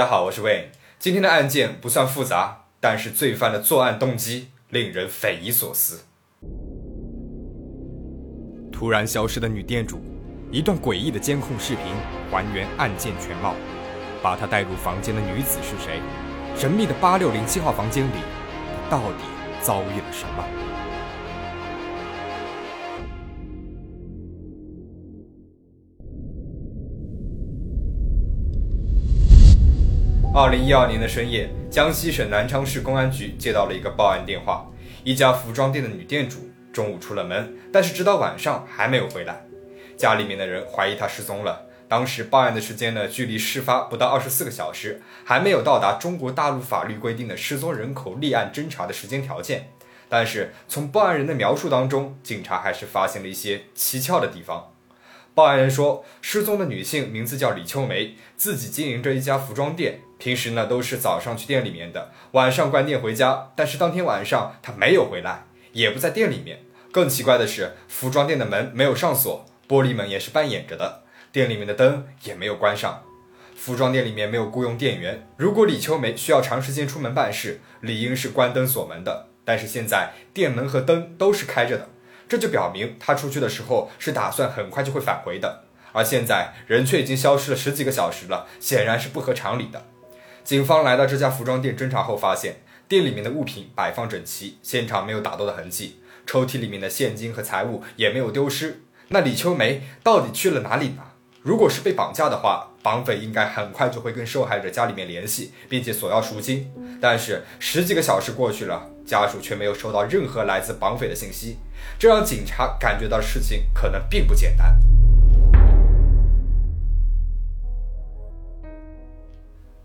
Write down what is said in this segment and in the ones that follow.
大家好，我是 Wayne。今天的案件不算复杂，但是罪犯的作案动机令人匪夷所思。突然消失的女店主，一段诡异的监控视频还原案件全貌。把她带入房间的女子是谁？神秘的八六零七号房间里，到底遭遇了什么？二零一二年的深夜，江西省南昌市公安局接到了一个报案电话：一家服装店的女店主中午出了门，但是直到晚上还没有回来。家里面的人怀疑她失踪了。当时报案的时间呢，距离事发不到二十四个小时，还没有到达中国大陆法律规定的失踪人口立案侦查的时间条件。但是从报案人的描述当中，警察还是发现了一些蹊跷的地方。报案人说，失踪的女性名字叫李秋梅，自己经营着一家服装店。平时呢都是早上去店里面的，晚上关店回家。但是当天晚上他没有回来，也不在店里面。更奇怪的是，服装店的门没有上锁，玻璃门也是半掩着的，店里面的灯也没有关上。服装店里面没有雇佣店员，如果李秋梅需要长时间出门办事，理应是关灯锁门的。但是现在店门和灯都是开着的，这就表明她出去的时候是打算很快就会返回的。而现在人却已经消失了十几个小时了，显然是不合常理的。警方来到这家服装店侦查后，发现店里面的物品摆放整齐，现场没有打斗的痕迹，抽屉里面的现金和财物也没有丢失。那李秋梅到底去了哪里呢？如果是被绑架的话，绑匪应该很快就会跟受害者家里面联系，并且索要赎金。但是十几个小时过去了，家属却没有收到任何来自绑匪的信息，这让警察感觉到事情可能并不简单。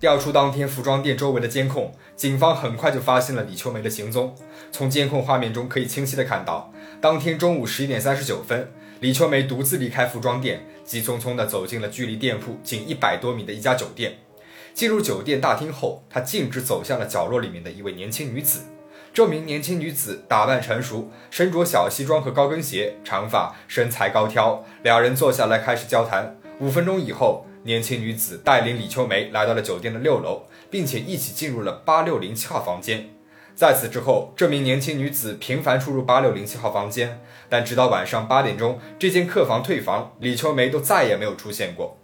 调出当天服装店周围的监控，警方很快就发现了李秋梅的行踪。从监控画面中可以清晰的看到，当天中午十一点三十九分，李秋梅独自离开服装店，急匆匆地走进了距离店铺仅一百多米的一家酒店。进入酒店大厅后，她径直走向了角落里面的一位年轻女子。这名年轻女子打扮成熟，身着小西装和高跟鞋，长发，身材高挑。两人坐下来开始交谈。五分钟以后。年轻女子带领李秋梅来到了酒店的六楼，并且一起进入了八六零七号房间。在此之后，这名年轻女子频繁出入八六零七号房间，但直到晚上八点钟，这间客房退房，李秋梅都再也没有出现过。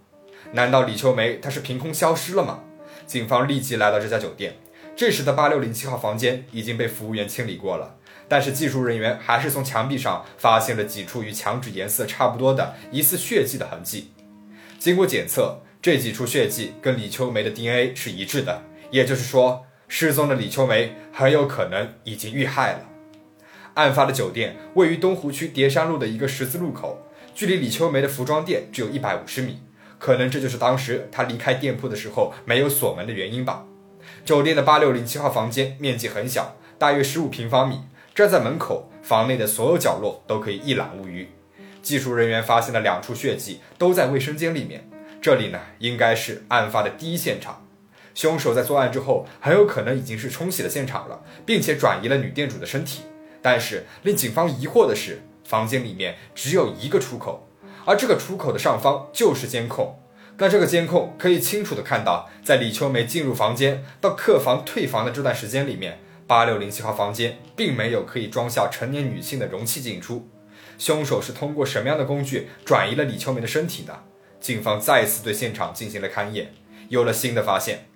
难道李秋梅她是凭空消失了吗？警方立即来到这家酒店，这时的八六零七号房间已经被服务员清理过了，但是技术人员还是从墙壁上发现了几处与墙纸颜色差不多的疑似血迹的痕迹。经过检测，这几处血迹跟李秋梅的 DNA 是一致的，也就是说，失踪的李秋梅很有可能已经遇害了。案发的酒店位于东湖区叠山路的一个十字路口，距离李秋梅的服装店只有一百五十米，可能这就是当时她离开店铺的时候没有锁门的原因吧。酒店的八六零七号房间面积很小，大约十五平方米，站在门口，房内的所有角落都可以一览无余。技术人员发现了两处血迹，都在卫生间里面。这里呢，应该是案发的第一现场。凶手在作案之后，很有可能已经是冲洗了现场了，并且转移了女店主的身体。但是令警方疑惑的是，房间里面只有一个出口，而这个出口的上方就是监控。那这个监控可以清楚的看到，在李秋梅进入房间到客房退房的这段时间里面，八六零七号房间并没有可以装下成年女性的容器进出。凶手是通过什么样的工具转移了李秋梅的身体呢？警方再次对现场进行了勘验，有了新的发现。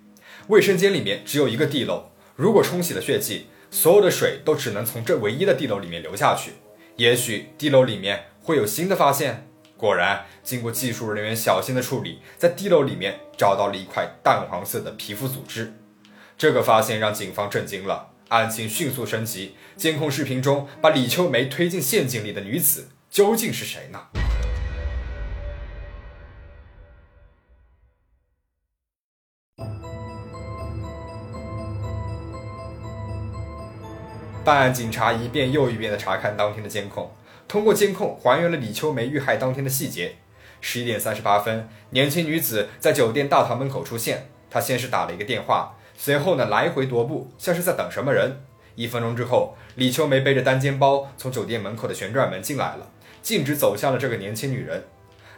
卫生间里面只有一个地漏，如果冲洗了血迹，所有的水都只能从这唯一的地漏里面流下去。也许地漏里面会有新的发现。果然，经过技术人员小心的处理，在地漏里面找到了一块淡黄色的皮肤组织。这个发现让警方震惊了。案情迅速升级，监控视频中把李秋梅推进陷阱里的女子究竟是谁呢？办案警察一遍又一遍地查看当天的监控，通过监控还原了李秋梅遇害当天的细节。十一点三十八分，年轻女子在酒店大堂门口出现，她先是打了一个电话。随后呢，来回踱步，像是在等什么人。一分钟之后，李秋梅背着单肩包从酒店门口的旋转门进来了，径直走向了这个年轻女人。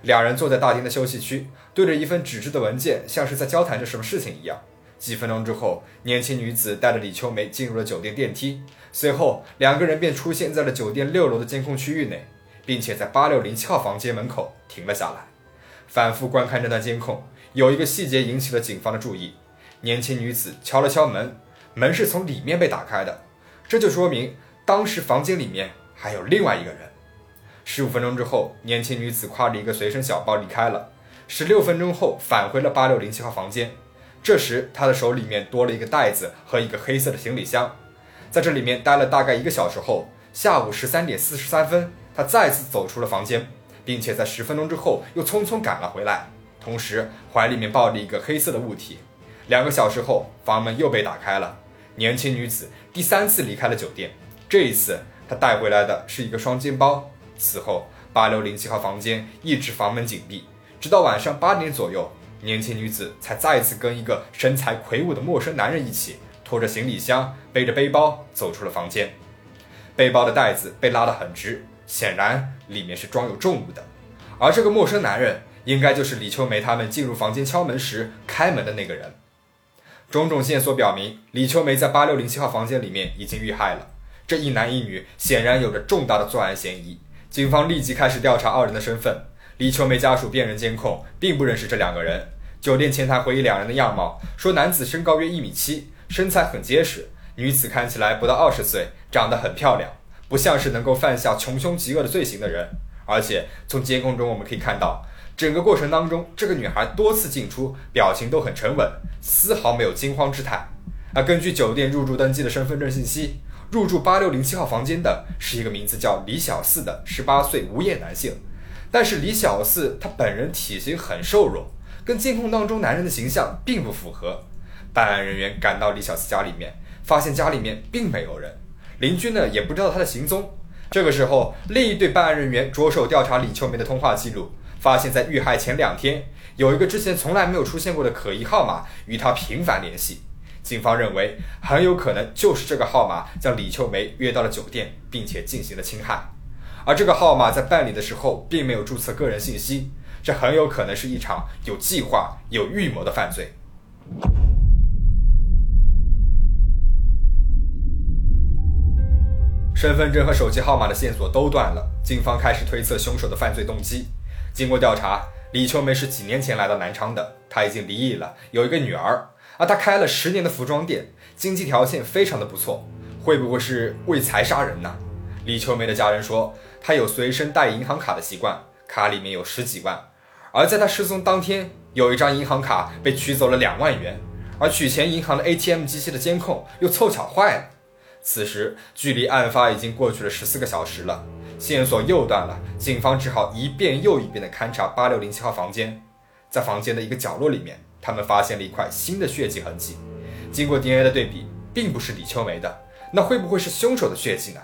两人坐在大厅的休息区，对着一份纸质的文件，像是在交谈着什么事情一样。几分钟之后，年轻女子带着李秋梅进入了酒店电梯，随后两个人便出现在了酒店六楼的监控区域内，并且在八六零七号房间门口停了下来。反复观看这段监控，有一个细节引起了警方的注意：年轻女子敲了敲门，门是从里面被打开的，这就说明当时房间里面还有另外一个人。十五分钟之后，年轻女子挎着一个随身小包离开了。十六分钟后，返回了八六零七号房间。这时，她的手里面多了一个袋子和一个黑色的行李箱。在这里面待了大概一个小时后，下午十三点四十三分，她再次走出了房间，并且在十分钟之后又匆匆赶了回来，同时怀里面抱着一个黑色的物体。两个小时后，房门又被打开了，年轻女子第三次离开了酒店。这一次，她带回来的是一个双肩包。此后，八六零七号房间一直房门紧闭，直到晚上八点左右，年轻女子才再次跟一个身材魁梧的陌生男人一起拖着行李箱、背着背包走出了房间。背包的袋子被拉得很直，显然里面是装有重物的。而这个陌生男人，应该就是李秋梅他们进入房间敲门时开门的那个人。种种线索表明，李秋梅在八六零七号房间里面已经遇害了。这一男一女显然有着重大的作案嫌疑。警方立即开始调查二人的身份。李秋梅家属辨认监控，并不认识这两个人。酒店前台回忆两人的样貌，说男子身高约一米七，身材很结实；女子看起来不到二十岁，长得很漂亮，不像是能够犯下穷凶极恶的罪行的人。而且从监控中我们可以看到，整个过程当中，这个女孩多次进出，表情都很沉稳，丝毫没有惊慌之态。而根据酒店入住登记的身份证信息。入住八六零七号房间的是一个名字叫李小四的十八岁无业男性，但是李小四他本人体型很瘦弱，跟监控当中男人的形象并不符合。办案人员赶到李小四家里面，发现家里面并没有人，邻居呢也不知道他的行踪。这个时候，另一队办案人员着手调查李秋梅的通话记录，发现，在遇害前两天，有一个之前从来没有出现过的可疑号码与他频繁联系。警方认为，很有可能就是这个号码将李秋梅约到了酒店，并且进行了侵害。而这个号码在办理的时候并没有注册个人信息，这很有可能是一场有计划、有预谋的犯罪。身份证和手机号码的线索都断了，警方开始推测凶手的犯罪动机。经过调查，李秋梅是几年前来到南昌的，她已经离异了，有一个女儿。而她开了十年的服装店，经济条件非常的不错，会不会是为财杀人呢？李秋梅的家人说，他有随身带银行卡的习惯，卡里面有十几万。而在他失踪当天，有一张银行卡被取走了两万元，而取钱银行的 ATM 机器的监控又凑巧坏了。此时距离案发已经过去了十四个小时了，线索又断了，警方只好一遍又一遍的勘察八六零七号房间，在房间的一个角落里面。他们发现了一块新的血迹痕迹，经过 DNA 的对比，并不是李秋梅的，那会不会是凶手的血迹呢？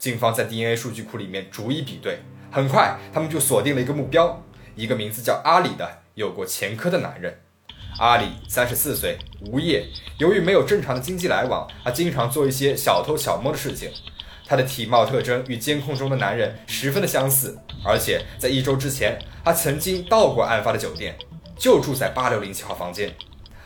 警方在 DNA 数据库里面逐一比对，很快他们就锁定了一个目标，一个名字叫阿里的有过前科的男人。阿里三十四岁，无业，由于没有正常的经济来往，他经常做一些小偷小摸的事情。他的体貌特征与监控中的男人十分的相似，而且在一周之前，他曾经到过案发的酒店。就住在八六零七号房间。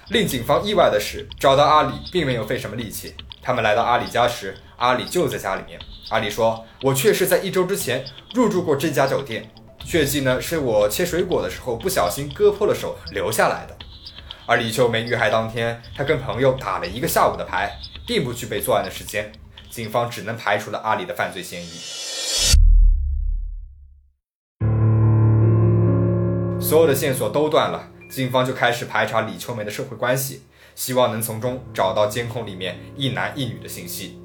令警方意外的是，找到阿里并没有费什么力气。他们来到阿里家时，阿里就在家里面。阿里说：“我确实在一周之前入住过这家酒店，血迹呢是我切水果的时候不小心割破了手留下来的。”而李秋梅遇害当天，她跟朋友打了一个下午的牌，并不具备作案的时间。警方只能排除了阿里的犯罪嫌疑。所有的线索都断了，警方就开始排查李秋梅的社会关系，希望能从中找到监控里面一男一女的信息。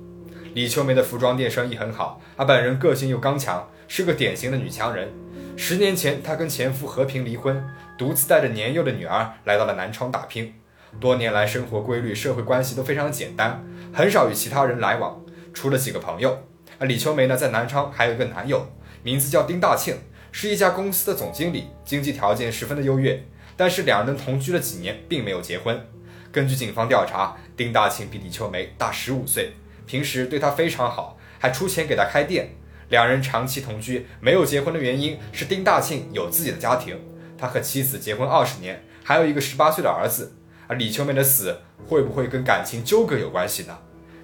李秋梅的服装店生意很好，她本人个性又刚强，是个典型的女强人。十年前，她跟前夫和平离婚，独自带着年幼的女儿来到了南昌打拼。多年来，生活规律、社会关系都非常简单，很少与其他人来往，除了几个朋友。而李秋梅呢，在南昌还有一个男友，名字叫丁大庆。是一家公司的总经理，经济条件十分的优越，但是两人同居了几年，并没有结婚。根据警方调查，丁大庆比李秋梅大十五岁，平时对她非常好，还出钱给她开店。两人长期同居没有结婚的原因是丁大庆有自己的家庭，他和妻子结婚二十年，还有一个十八岁的儿子。而李秋梅的死会不会跟感情纠葛有关系呢？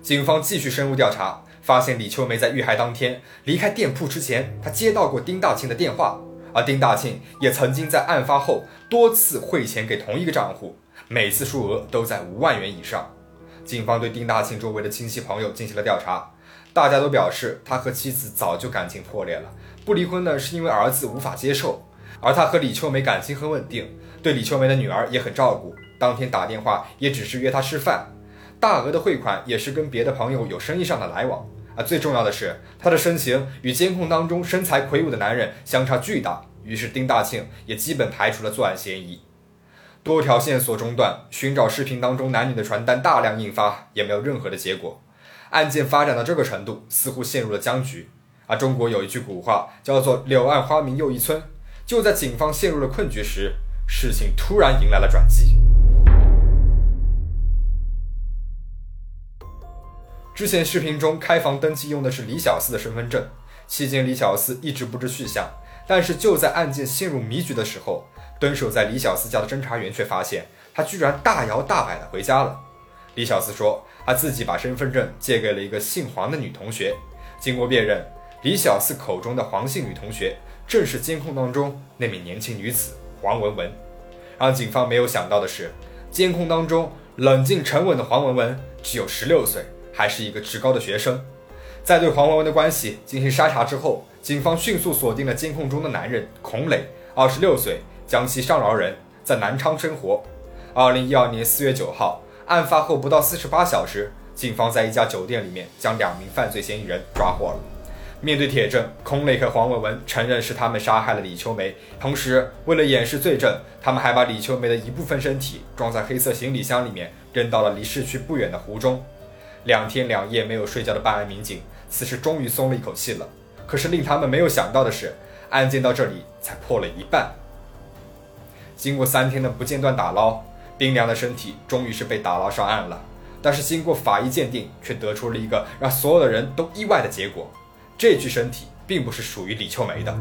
警方继续深入调查，发现李秋梅在遇害当天离开店铺之前，她接到过丁大庆的电话，而丁大庆也曾经在案发后多次汇钱给同一个账户，每次数额都在五万元以上。警方对丁大庆周围的亲戚朋友进行了调查，大家都表示他和妻子早就感情破裂了，不离婚呢是因为儿子无法接受，而他和李秋梅感情很稳定，对李秋梅的女儿也很照顾。当天打电话也只是约她吃饭，大额的汇款也是跟别的朋友有生意上的来往啊。最重要的是，他的身形与监控当中身材魁梧的男人相差巨大，于是丁大庆也基本排除了作案嫌疑。多条线索中断，寻找视频当中男女的传单大量印发，也没有任何的结果。案件发展到这个程度，似乎陷入了僵局。而中国有一句古话叫做“柳暗花明又一村”，就在警方陷入了困局时，事情突然迎来了转机。之前视频中开房登记用的是李小四的身份证，期间李小四一直不知去向。但是就在案件陷入迷局的时候，蹲守在李小四家的侦查员却发现他居然大摇大摆的回家了。李小四说他自己把身份证借给了一个姓黄的女同学。经过辨认，李小四口中的黄姓女同学正是监控当中那名年轻女子黄文文。让警方没有想到的是，监控当中冷静沉稳的黄文文只有十六岁。还是一个职高的学生，在对黄文文的关系进行筛查之后，警方迅速锁定了监控中的男人孔磊，二十六岁，江西上饶人，在南昌生活。二零一二年四月九号，案发后不到四十八小时，警方在一家酒店里面将两名犯罪嫌疑人抓获了。面对铁证，孔磊和黄文文承认是他们杀害了李秋梅，同时为了掩饰罪证，他们还把李秋梅的一部分身体装在黑色行李箱里面，扔到了离市区不远的湖中。两天两夜没有睡觉的办案民警，此时终于松了一口气了。可是令他们没有想到的是，案件到这里才破了一半。经过三天的不间断打捞，冰凉的身体终于是被打捞上岸了。但是经过法医鉴定，却得出了一个让所有的人都意外的结果：这具身体并不是属于李秋梅的，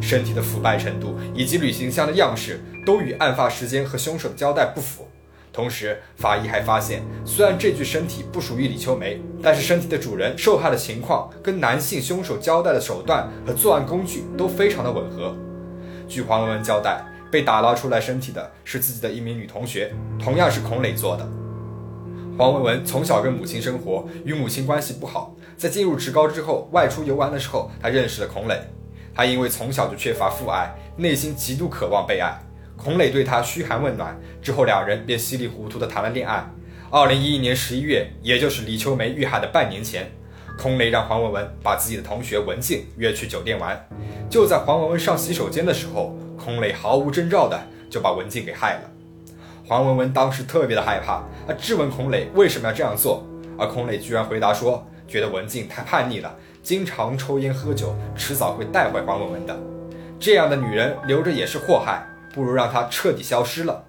身体的腐败程度以及旅行箱的样式都与案发时间和凶手的交代不符。同时，法医还发现，虽然这具身体不属于李秋梅，但是身体的主人受害的情况跟男性凶手交代的手段和作案工具都非常的吻合。据黄文文交代，被打捞出来身体的是自己的一名女同学，同样是孔磊做的。黄文文从小跟母亲生活，与母亲关系不好。在进入职高之后，外出游玩的时候，他认识了孔磊。他因为从小就缺乏父爱，内心极度渴望被爱。孔磊对她嘘寒问暖之后，两人便稀里糊涂的谈了恋爱。二零一一年十一月，也就是李秋梅遇害的半年前，孔磊让黄文文把自己的同学文静约去酒店玩。就在黄文文上洗手间的时候，孔磊毫无征兆的就把文静给害了。黄文文当时特别的害怕，他质问孔磊为什么要这样做，而孔磊居然回答说，觉得文静太叛逆了，经常抽烟喝酒，迟早会带坏黄文文的。这样的女人留着也是祸害。不如让他彻底消失了。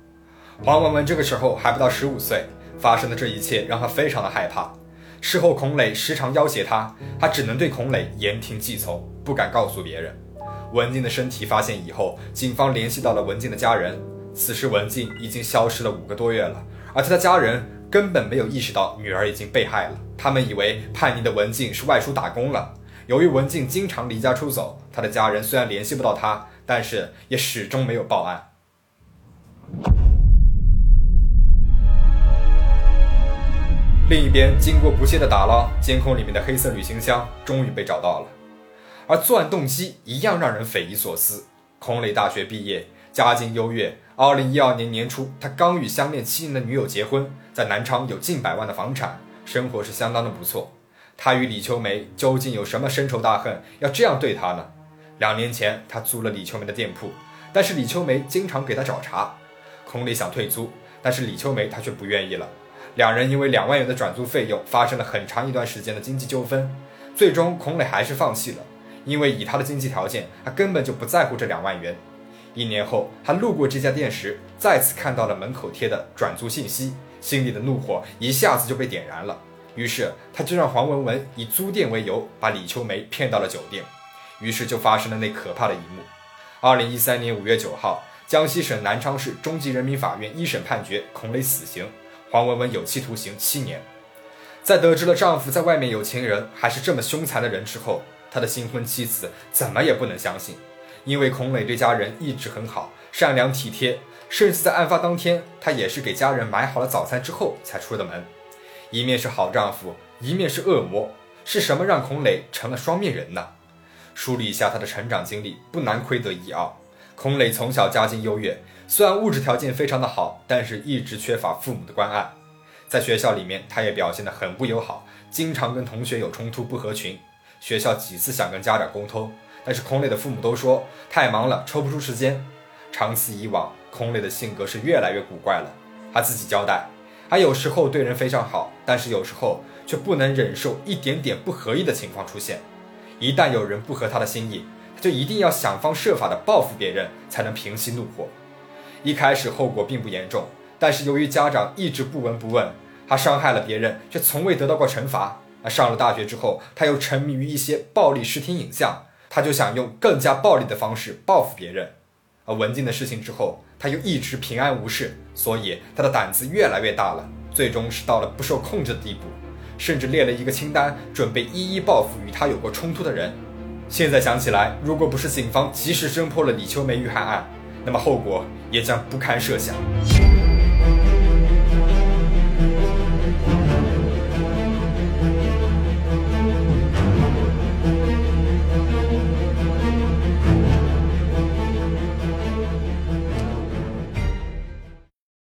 黄文文这个时候还不到十五岁，发生的这一切让他非常的害怕。事后，孔磊时常要挟他，他只能对孔磊言听计从，不敢告诉别人。文静的身体发现以后，警方联系到了文静的家人。此时，文静已经消失了五个多月了，而他的家人根本没有意识到女儿已经被害了。他们以为叛逆的文静是外出打工了。由于文静经常离家出走，他的家人虽然联系不到他。但是也始终没有报案。另一边，经过不懈的打捞，监控里面的黑色旅行箱终于被找到了。而作案动机一样让人匪夷所思。孔磊大学毕业，家境优越。二零一二年年初，他刚与相恋七年的女友结婚，在南昌有近百万的房产，生活是相当的不错。他与李秋梅究竟有什么深仇大恨，要这样对他呢？两年前，他租了李秋梅的店铺，但是李秋梅经常给他找茬。孔磊想退租，但是李秋梅她却不愿意了。两人因为两万元的转租费用发生了很长一段时间的经济纠纷，最终孔磊还是放弃了，因为以他的经济条件，他根本就不在乎这两万元。一年后，他路过这家店时，再次看到了门口贴的转租信息，心里的怒火一下子就被点燃了。于是，他就让黄文文以租店为由，把李秋梅骗到了酒店。于是就发生了那可怕的一幕。二零一三年五月九号，江西省南昌市中级人民法院一审判决孔磊死刑，黄文文有期徒刑七年。在得知了丈夫在外面有情人，还是这么凶残的人之后，她的新婚妻子怎么也不能相信，因为孔磊对家人一直很好，善良体贴，甚至在案发当天，他也是给家人买好了早餐之后才出的门。一面是好丈夫，一面是恶魔，是什么让孔磊成了双面人呢？梳理一下他的成长经历，不难窥得一二。孔磊从小家境优越，虽然物质条件非常的好，但是一直缺乏父母的关爱。在学校里面，他也表现得很不友好，经常跟同学有冲突，不合群。学校几次想跟家长沟通，但是孔磊的父母都说太忙了，抽不出时间。长此以往，孔磊的性格是越来越古怪了。他自己交代，他有时候对人非常好，但是有时候却不能忍受一点点不合意的情况出现。一旦有人不合他的心意，他就一定要想方设法的报复别人，才能平息怒火。一开始后果并不严重，但是由于家长一直不闻不问，他伤害了别人，却从未得到过惩罚。那上了大学之后，他又沉迷于一些暴力视听影像，他就想用更加暴力的方式报复别人。而文静的事情之后，他又一直平安无事，所以他的胆子越来越大了，最终是到了不受控制的地步。甚至列了一个清单，准备一一报复与他有过冲突的人。现在想起来，如果不是警方及时侦破了李秋梅遇害案，那么后果也将不堪设想。